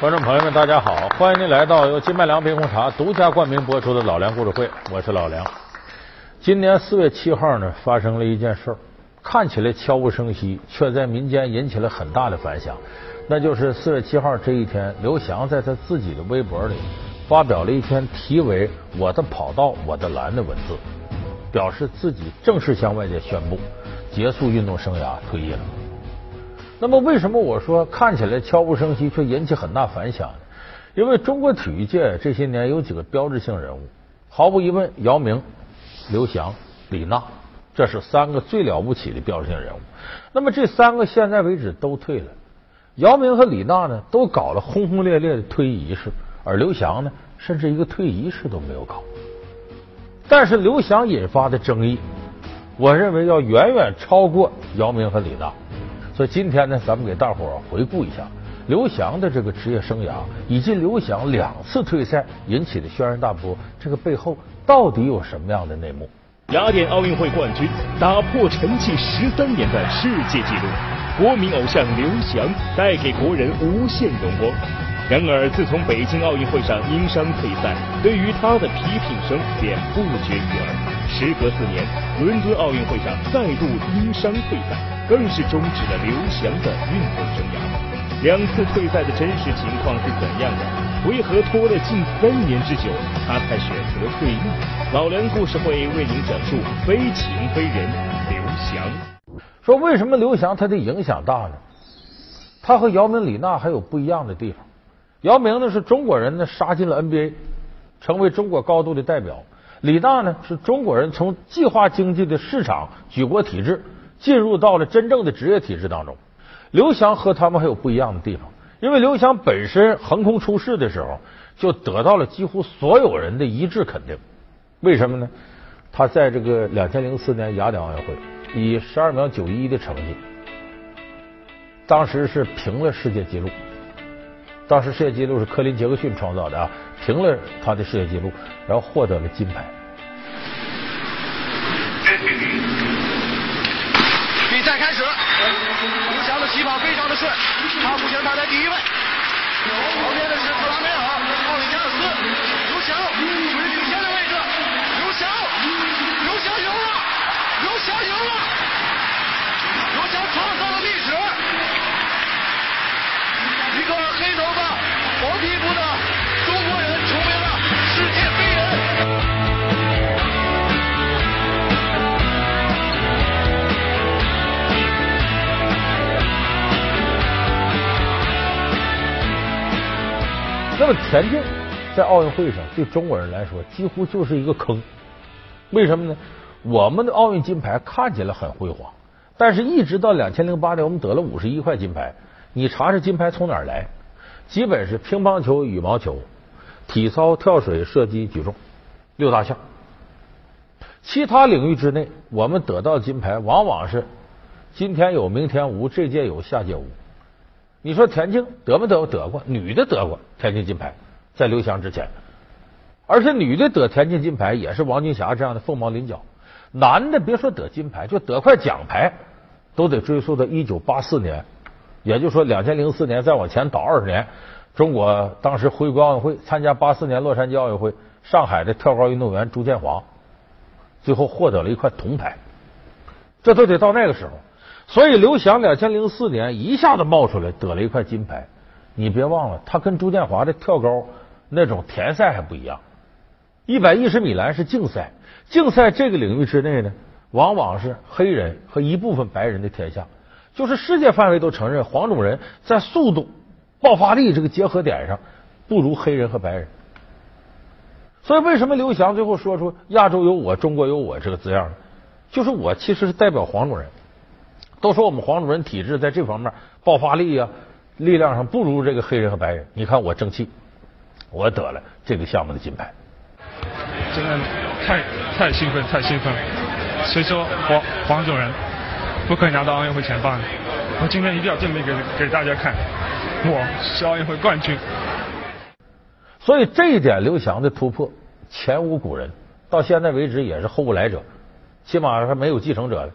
观众朋友们，大家好，欢迎您来到由金麦良冰红茶独家冠名播出的《老梁故事会》，我是老梁。今年四月七号呢，发生了一件事儿，看起来悄无声息，却在民间引起了很大的反响。那就是四月七号这一天，刘翔在他自己的微博里发表了一篇题为《我的跑道我的蓝》的文字，表示自己正式向外界宣布结束运动生涯，退役了。那么，为什么我说看起来悄无声息，却引起很大反响呢？因为中国体育界这些年有几个标志性人物，毫无疑问，姚明、刘翔、李娜，这是三个最了不起的标志性人物。那么，这三个现在为止都退了。姚明和李娜呢，都搞了轰轰烈烈的退役仪式，而刘翔呢，甚至一个退役仪式都没有搞。但是，刘翔引发的争议，我认为要远远超过姚明和李娜。所以今天呢，咱们给大伙儿回顾一下刘翔的这个职业生涯，以及刘翔两次退赛引起的轩然大波，这个背后到底有什么样的内幕？雅典奥运会冠军，打破沉寂十三年的世界纪录，国民偶像刘翔带给国人无限荣光。然而，自从北京奥运会上因伤退赛，对于他的批评声便不绝于耳。时隔四年，伦敦奥运会上再度因伤退赛。更是终止了刘翔的运动生涯。两次退赛的真实情况是怎样的？为何拖了近三年之久，他才选择退役？老梁故事会为您讲述非情非人刘翔。说为什么刘翔他的影响大呢？他和姚明、李娜还有不一样的地方。姚明呢是中国人呢杀进了 NBA，成为中国高度的代表。李娜呢是中国人从计划经济的市场举国体制。进入到了真正的职业体制当中，刘翔和他们还有不一样的地方，因为刘翔本身横空出世的时候就得到了几乎所有人的一致肯定。为什么呢？他在这个两千零四年雅典奥运会以十二秒九一的成绩，当时是平了世界纪录。当时世界纪录是科林杰克逊创造的啊，平了他的世界纪录，然后获得了金牌。刘翔的起跑非常的顺，他目前排在第一位，旁边的是特拉梅尔、奥里加尔斯，刘翔处于领先的位置，刘翔，刘翔赢了，刘翔赢了，刘翔创造了历史，田径在奥运会上对中国人来说几乎就是一个坑，为什么呢？我们的奥运金牌看起来很辉煌，但是一直到两千零八年我们得了五十一块金牌，你查查金牌从哪儿来？基本是乒乓球、羽毛球、体操、跳水、射击、举重六大项，其他领域之内我们得到金牌往往是今天有明天无，这届有下届无。你说田径得没得过？得过，女的得过田径金牌，在刘翔之前，而且女的得田径金牌也是王金霞这样的凤毛麟角。男的别说得金牌，就得块奖牌，都得追溯到一九八四年，也就是说两千零四年再往前倒二十年，中国当时回归奥运会，参加八四年洛杉矶奥运会，上海的跳高运动员朱建华最后获得了一块铜牌，这都得到那个时候。所以刘翔两千零四年一下子冒出来得了一块金牌，你别忘了，他跟朱建华的跳高那种田赛还不一样。一百一十米栏是竞赛，竞赛这个领域之内呢，往往是黑人和一部分白人的天下，就是世界范围都承认黄种人在速度、爆发力这个结合点上不如黑人和白人。所以为什么刘翔最后说出“亚洲有我，中国有我”这个字样呢？就是我其实是代表黄种人。都说我们黄种人体质在这方面爆发力呀、力量上不如这个黑人和白人。你看我争气，我得了这个项目的金牌，真的太太兴奋，太兴奋了。谁说黄黄种人不可以拿到奥运会前八？我今天一定要证明给给大家看，我是奥运会冠军。所以这一点刘翔的突破前无古人，到现在为止也是后无来者，起码还没有继承者。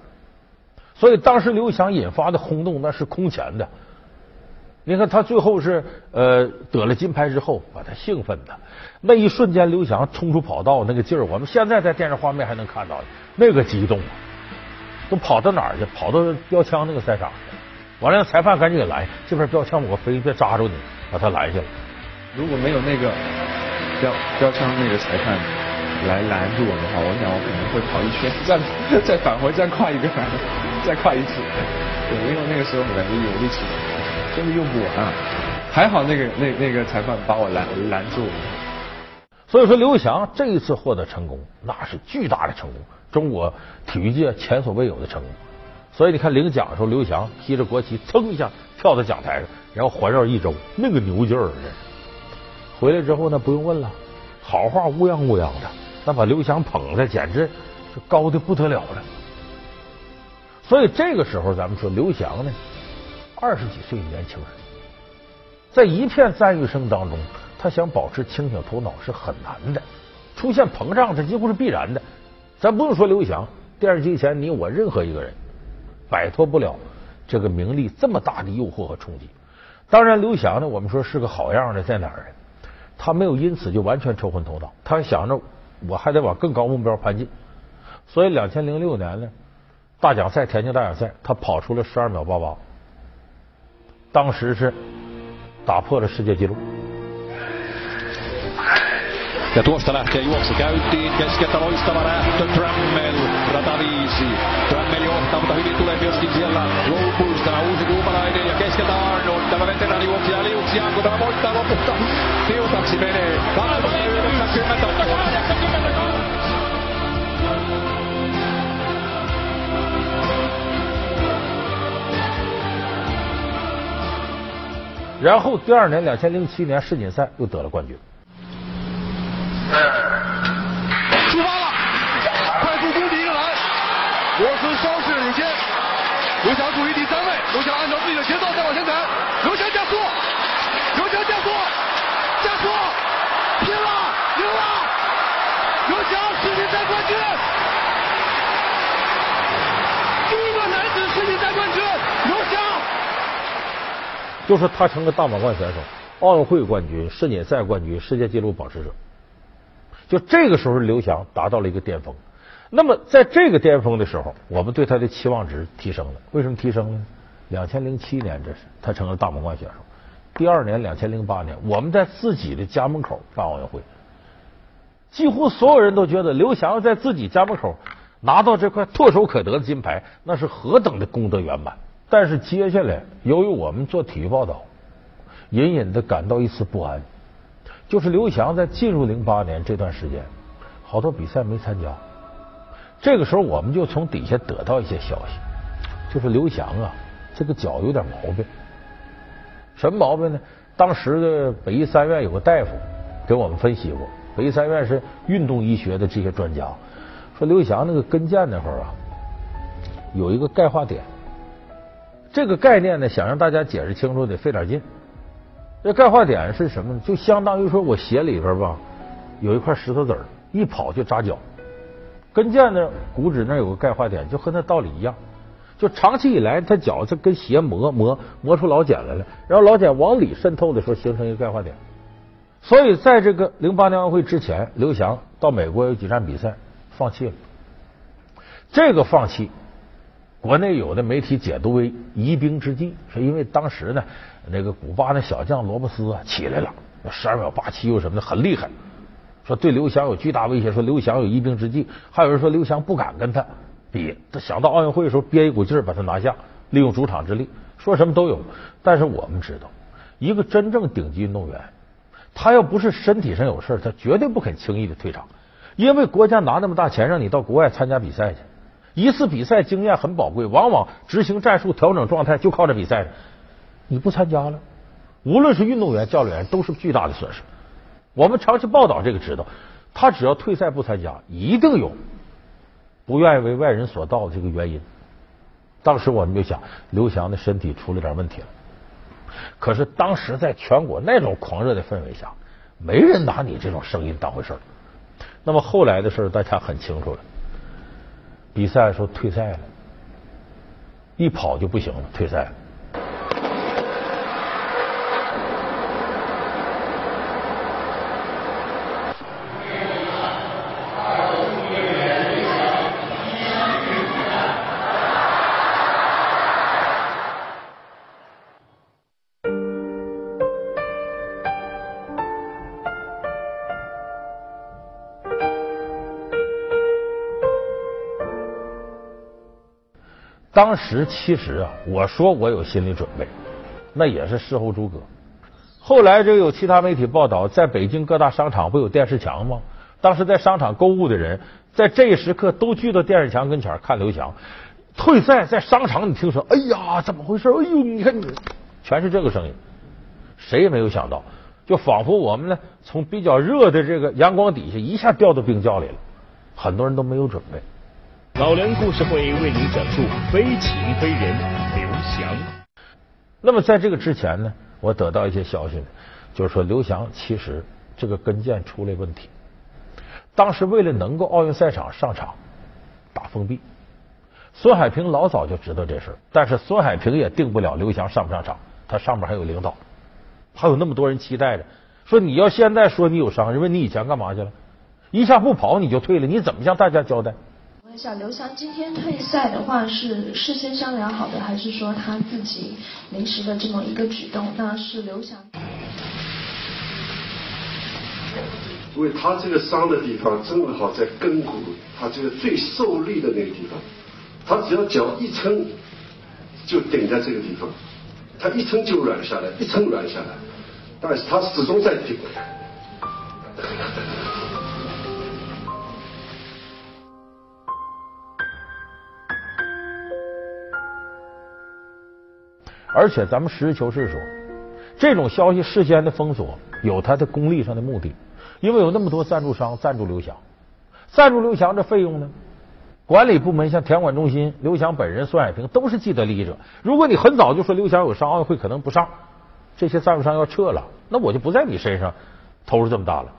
所以当时刘翔引发的轰动那是空前的，你看他最后是呃得了金牌之后，把他兴奋的那一瞬间，刘翔冲出跑道那个劲儿，我们现在在电视画面还能看到那个激动啊，都跑到哪儿去？跑到标枪那个赛场去。完了，让裁判赶紧给拦，这边标枪我飞别扎着你，把他拦下了。如果没有那个标标枪那个裁判来拦住我的话，我想我可能会跑一圈，再再返回再跨一个栏，再跨一次。对，因为那个时候我感觉有力气，真的用不完啊。还好那个那那个裁判把我拦拦住了。所以说，刘翔这一次获得成功，那是巨大的成功，中国体育界前所未有的成功。所以你看领奖的时候，刘翔披着国旗，噌一下跳到讲台上，然后环绕一周，那个牛劲儿，这是。回来之后呢，不用问了，好话乌泱乌泱的，那把刘翔捧的简直高的不得了了。所以这个时候，咱们说刘翔呢，二十几岁年轻人，在一片赞誉声当中，他想保持清醒头脑是很难的，出现膨胀这几乎是必然的。咱不用说刘翔，电视机前你我任何一个人。摆脱不了这个名利这么大的诱惑和冲击。当然，刘翔呢，我们说是个好样的，在哪儿呢？他没有因此就完全抽昏头脑，他想着我还得往更高目标攀进。所以，两千零六年呢，大奖赛田径大奖赛他跑出了十二秒八八当时是打破了世界纪录然后第二年，两千零七年世锦赛又得了冠军。出发了，快速攻击一个篮，罗斯稍事领先，刘翔处于第三位，刘翔按照自己的节奏再往前踩，刘翔加速，刘翔加速，加速，拼了，赢了，刘翔世锦赛冠军，第一个男子世锦赛冠军，刘翔，就是他成了大满贯选手，奥运会冠军，世锦赛冠军，世界纪录保持者。就这个时候，刘翔达到了一个巅峰。那么，在这个巅峰的时候，我们对他的期望值提升了。为什么提升呢？两千零七年，这是他成了大满贯选手。第二年，两千零八年，我们在自己的家门口办奥运会，几乎所有人都觉得刘翔在自己家门口拿到这块唾手可得的金牌，那是何等的功德圆满。但是接下来，由于我们做体育报道，隐隐的感到一丝不安。就是刘翔在进入零八年这段时间，好多比赛没参加。这个时候，我们就从底下得到一些消息，就是刘翔啊，这个脚有点毛病。什么毛病呢？当时的北医三院有个大夫给我们分析过，北医三院是运动医学的这些专家说，刘翔那个跟腱那块儿啊，有一个钙化点。这个概念呢，想让大家解释清楚，得费点劲。这钙化点是什么呢？就相当于说我鞋里边吧有一块石头子儿，一跑就扎脚。跟腱那骨质那有个钙化点，就和那道理一样。就长期以来，他脚这跟鞋磨磨磨出老茧来了，然后老茧往里渗透的时候，形成一个钙化点。所以在这个零八年奥运会之前，刘翔到美国有几站比赛放弃了。这个放弃。国内有的媒体解读为疑兵之计，是因为当时呢，那个古巴那小将罗伯斯啊起来了，十二秒八七又什么的很厉害，说对刘翔有巨大威胁，说刘翔有疑兵之计，还有人说刘翔不敢跟他比，他想到奥运会的时候憋一股劲把他拿下，利用主场之力，说什么都有。但是我们知道，一个真正顶级运动员，他要不是身体上有事他绝对不肯轻易的退场，因为国家拿那么大钱让你到国外参加比赛去。一次比赛经验很宝贵，往往执行战术、调整状态就靠这比赛。你不参加了，无论是运动员、教练员，都是巨大的损失。我们长期报道这个知道，他只要退赛不参加，一定有不愿意为外人所道的这个原因。当时我们就想，刘翔的身体出了点问题了。可是当时在全国那种狂热的氛围下，没人拿你这种声音当回事儿。那么后来的事儿，大家很清楚了。比赛的时候退赛了，一跑就不行了，退赛了。当时其实啊，我说我有心理准备，那也是事后诸葛。后来这有其他媒体报道，在北京各大商场不有电视墙吗？当时在商场购物的人，在这一时刻都聚到电视墙跟前看刘翔退赛。在商场，你听说，哎呀，怎么回事？哎呦，你看，你全是这个声音。谁也没有想到，就仿佛我们呢，从比较热的这个阳光底下一下掉到冰窖里了。很多人都没有准备。老梁故事会为您讲述非情非人刘翔。那么在这个之前呢，我得到一些消息，就是说刘翔其实这个跟腱出了问题。当时为了能够奥运赛场上场打封闭，孙海平老早就知道这事儿，但是孙海平也定不了刘翔上不上场，他上面还有领导，还有那么多人期待着，说你要现在说你有伤，问你以前干嘛去了？一下不跑你就退了，你怎么向大家交代？问一下刘翔，今天退赛的话是事先商量好的，还是说他自己临时的这么一个举动？那是刘翔。因为他这个伤的地方正好在跟骨，他这个最受力的那个地方，他只要脚一撑，就顶在这个地方，他一撑就软下来，一撑软下来，但是他始终在顶。而且咱们实事求是说，这种消息事先的封锁有它的功利上的目的。因为有那么多赞助商赞助刘翔，赞助刘翔这费用呢？管理部门像田管中心、刘翔本人、孙海平都是既得利益者。如果你很早就说刘翔有伤，奥运会可能不上，这些赞助商要撤了，那我就不在你身上投入这么大了。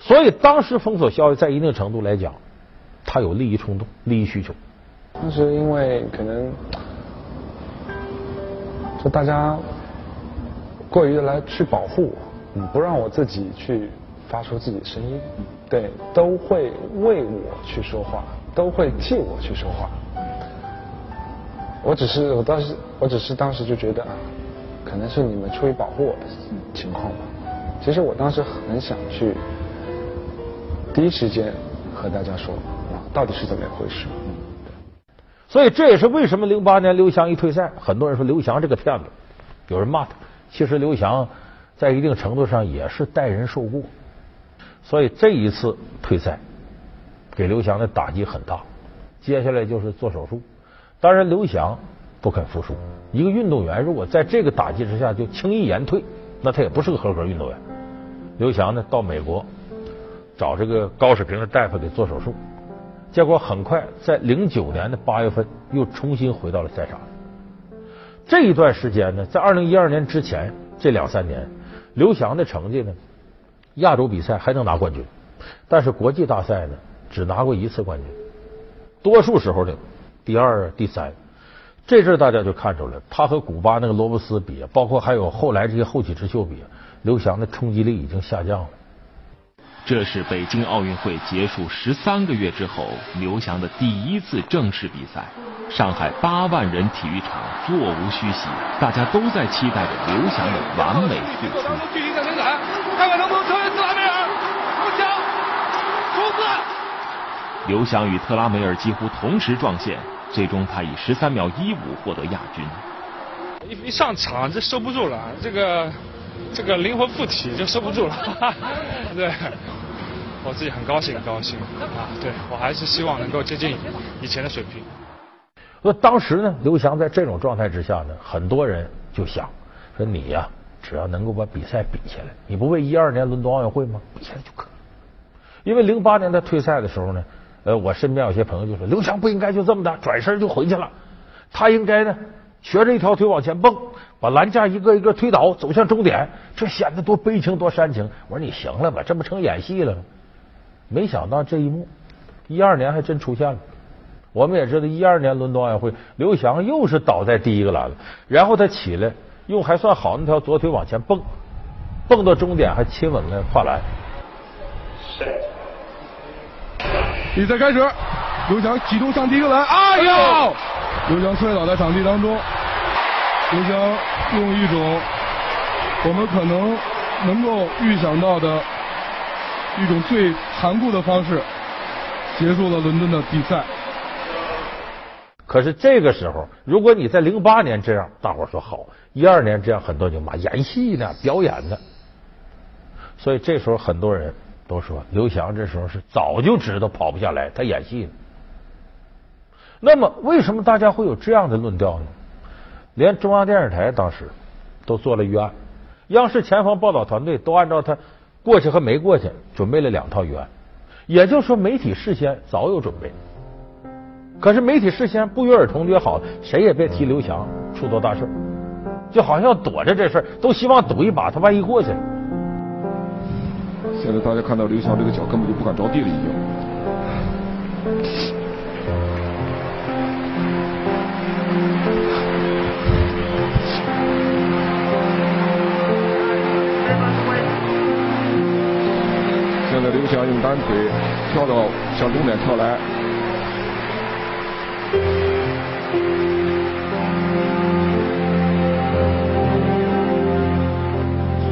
所以当时封锁消息，在一定程度来讲，他有利益冲动、利益需求。当时因为可能，就大家过于的来去保护我，不让我自己去。发出自己的声音，对，都会为我去说话，都会替我去说话。我只是，我当时，我只是当时就觉得啊，可能是你们出于保护我的情况吧。其实我当时很想去第一时间和大家说啊，到底是怎么一回事。所以这也是为什么零八年刘翔一退赛，很多人说刘翔这个骗子，有人骂他。其实刘翔在一定程度上也是代人受过。所以这一次退赛，给刘翔的打击很大。接下来就是做手术。当然，刘翔不肯服输。一个运动员如果在这个打击之下就轻易言退，那他也不是个合格运动员。刘翔呢，到美国找这个高水平的大夫给做手术，结果很快在零九年的八月份又重新回到了赛场。这一段时间呢，在二零一二年之前这两三年，刘翔的成绩呢？亚洲比赛还能拿冠军，但是国际大赛呢，只拿过一次冠军，多数时候的第二、第三。这阵大家就看出来，他和古巴那个罗伯斯比，包括还有后来这些后起之秀比，刘翔的冲击力已经下降了。这是北京奥运会结束十三个月之后，刘翔的第一次正式比赛。上海八万人体育场座无虚席，大家都在期待着刘翔的完美复出。看看能不能超越特拉梅尔，刘翔！与特拉梅尔几乎同时撞线，最终他以十三秒一五获得亚军。一一上场就收不住了，这个这个灵魂附体就收不住了，对，我自己很高兴，很高兴啊！对我还是希望能够接近以前的水平。说当时呢，刘翔在这种状态之下呢，很多人就想说你呀，只要能够把比赛比下来，你不为一二年伦敦奥运会吗？比下来就可以。因为零八年他退赛的时候呢，呃，我身边有些朋友就说，刘翔不应该就这么的转身就回去了，他应该呢学着一条腿往前蹦，把栏架一个一个推倒，走向终点，这显得多悲情多煽情。我说你行了吧，这不成演戏了吗？没想到这一幕，一二年还真出现了。我们也知道，一二年伦敦奥运会，刘翔又是倒在第一个栏了，然后他起来，用还算好那条左腿往前蹦，蹦到终点还亲吻了跨栏。比赛开始，刘翔启动上第一个栏，哎呦！刘翔摔倒在场地当中，刘翔用一种我们可能能够预想到的一种最残酷的方式，结束了伦敦的比赛。可是这个时候，如果你在零八年这样，大伙说好；一二年这样，很多人就骂演戏呢，表演呢。所以这时候很多人都说，刘翔这时候是早就知道跑不下来，他演戏呢。那么，为什么大家会有这样的论调呢？连中央电视台当时都做了预案，央视前方报道团队都按照他过去和没过去准备了两套预案，也就是说，媒体事先早有准备。可是媒体事先不约而同约好，谁也别提刘翔出多大事，就好像躲着这事都希望赌一把，他万一过去了。现在大家看到刘翔这个脚根本就不敢着地了，已经。单腿跳到向终点跳来。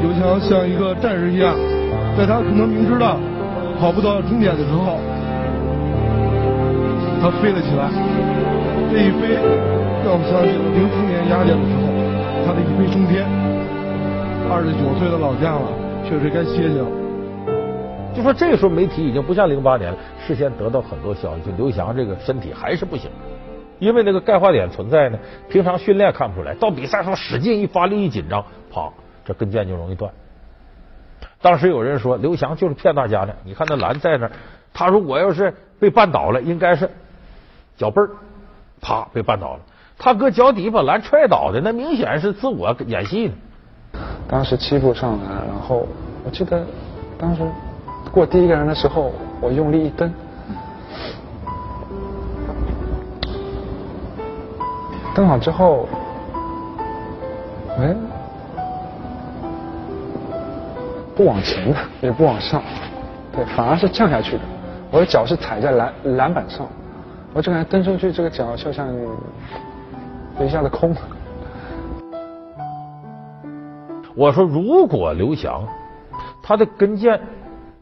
刘翔像一个战士一样，在他可能明知道跑不到终点的时候，他飞了起来。这一飞让我想起零四年雅典的时候，他的一飞冲天。二十九岁的老将了，确实该歇歇了。就说这个时候媒体已经不像零八年了，事先得到很多消息，就刘翔这个身体还是不行，因为那个钙化点存在呢。平常训练看不出来，到比赛时候使劲一发力一紧张，啪，这跟腱就容易断。当时有人说刘翔就是骗大家的，你看那栏在那儿，他如果要是被绊倒了，应该是脚背儿啪被绊倒了，他搁脚底把栏踹倒的，那明显是自我演戏呢。当时七步上篮，然后我记得当时过第一个人的时候，我用力一蹬，蹬好之后，哎，不往前的，也不往上，对，反而是降下去的。我的脚是踩在篮篮板上，我就感觉蹬出去，这个脚就像一下子空。我说，如果刘翔他的跟腱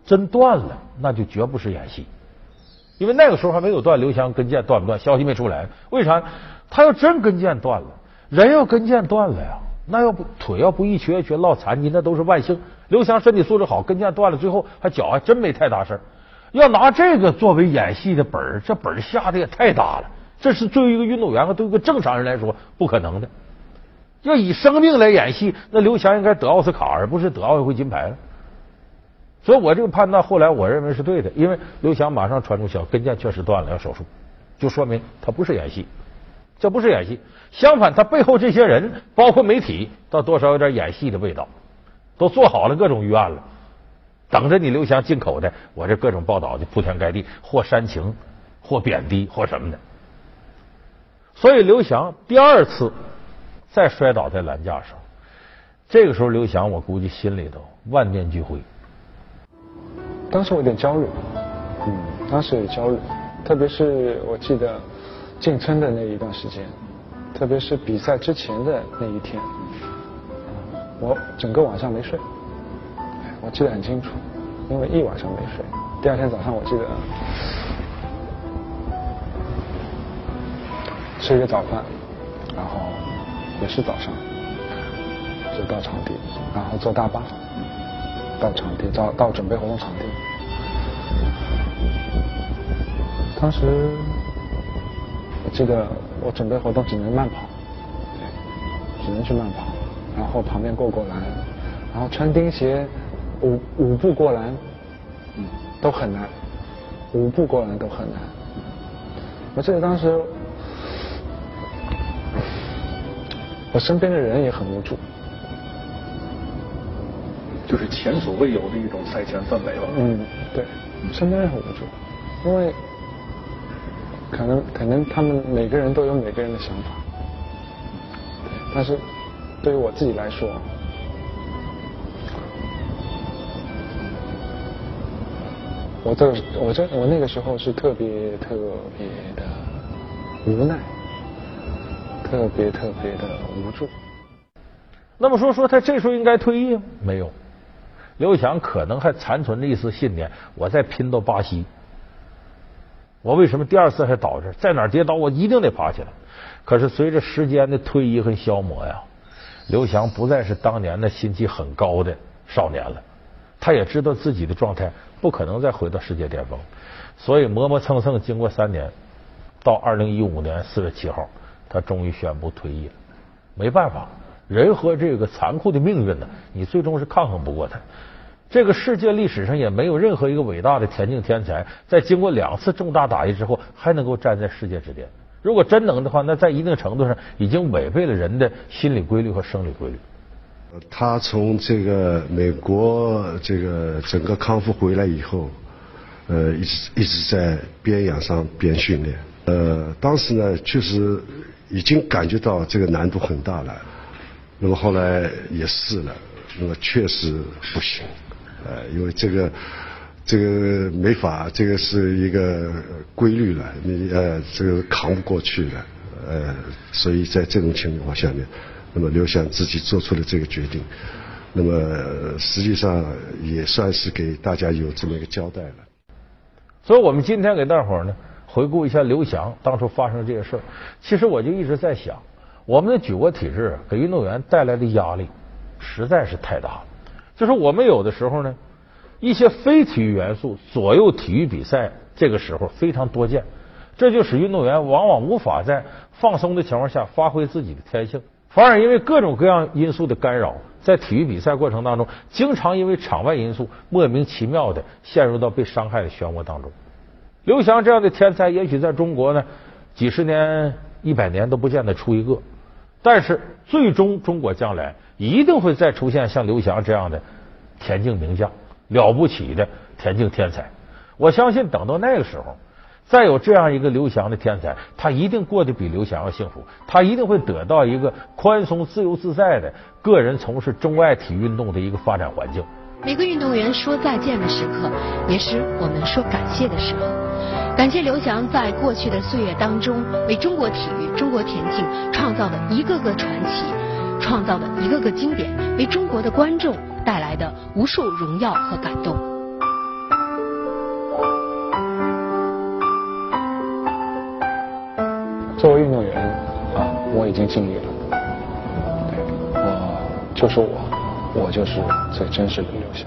真断了，那就绝不是演戏，因为那个时候还没有断刘翔跟腱断不断，消息没出来。为啥？他要真跟腱断了，人要跟腱断了呀，那要不腿要不一瘸一瘸落残疾，那都是万幸。刘翔身体素质好，跟腱断了，最后他脚还真没太大事要拿这个作为演戏的本儿，这本儿下的也太大了。这是作为一个运动员和对一个正常人来说不可能的。要以生命来演戏，那刘翔应该得奥斯卡，而不是得奥运会金牌了。所以我这个判断后来我认为是对的，因为刘翔马上传出消息，跟腱确实断了，要手术，就说明他不是演戏，这不是演戏。相反，他背后这些人，包括媒体，倒多少有点演戏的味道，都做好了各种预案了，等着你刘翔进口的。我这各种报道就铺天盖地，或煽情，或贬低，或什么的。所以刘翔第二次。再摔倒在栏架上，这个时候刘翔，我估计心里头万念俱灰。当时我有点焦虑，嗯，当时有焦虑，特别是我记得进村的那一段时间，特别是比赛之前的那一天，我整个晚上没睡，我记得很清楚，因为一晚上没睡。第二天早上我记得吃一个早饭，然后。也是早上，就到场地，然后坐大巴到场地，到到准备活动场地。当时我记得我准备活动只能慢跑，只能去慢跑，然后旁边过过栏，然后穿钉鞋五五步过栏，嗯，都很难，五步过栏都很难。我记得当时。我身边的人也很无助，就是前所未有的一种赛前氛围了。嗯，对，身边人很无助，因为可能可能他们每个人都有每个人的想法，但是对于我自己来说，我这我这我那个时候是特别特别的无奈。特别特别的无助。那么说说他这时候应该退役吗？没有，刘翔可能还残存着一丝信念，我再拼到巴西，我为什么第二次还倒这？在哪儿跌倒，我一定得爬起来。可是随着时间的推移和消磨呀，刘翔不再是当年那心气很高的少年了。他也知道自己的状态不可能再回到世界巅峰，所以磨磨蹭蹭，经过三年，到二零一五年四月七号，他终于宣布退役了。没办法，人和这个残酷的命运呢，你最终是抗衡不过他。这个世界历史上也没有任何一个伟大的田径天才，在经过两次重大打击之后，还能够站在世界之巅。如果真能的话，那在一定程度上已经违背了人的心理规律和生理规律。他从这个美国这个整个康复回来以后，呃，一直一直在边养伤边训练。呃，当时呢，确实已经感觉到这个难度很大了。那么后来也试了，那么确实不行。呃，因为这个这个没法，这个是一个规律了，你呃这个扛不过去了。呃，所以在这种情况下面。那么刘翔自己做出了这个决定，那么实际上也算是给大家有这么一个交代了。所以我们今天给大伙儿呢回顾一下刘翔当初发生这些事儿。其实我就一直在想，我们的举国体制给运动员带来的压力实在是太大了。就是我们有的时候呢，一些非体育元素左右体育比赛，这个时候非常多见，这就使运动员往往无法在放松的情况下发挥自己的天性。反而因为各种各样因素的干扰，在体育比赛过程当中，经常因为场外因素莫名其妙的陷入到被伤害的漩涡当中。刘翔这样的天才，也许在中国呢，几十年、一百年都不见得出一个。但是最终，中国将来一定会再出现像刘翔这样的田径名将，了不起的田径天才。我相信，等到那个时候。再有这样一个刘翔的天才，他一定过得比刘翔要幸福，他一定会得到一个宽松、自由自在的个人从事中外体育运动的一个发展环境。每个运动员说再见的时刻，也是我们说感谢的时候。感谢刘翔在过去的岁月当中，为中国体育、中国田径创造的一个个传奇，创造的一个个经典，为中国的观众带来的无数荣耀和感动。作为运动员啊，我已经尽力了。我就是我，我就是最真实的刘翔。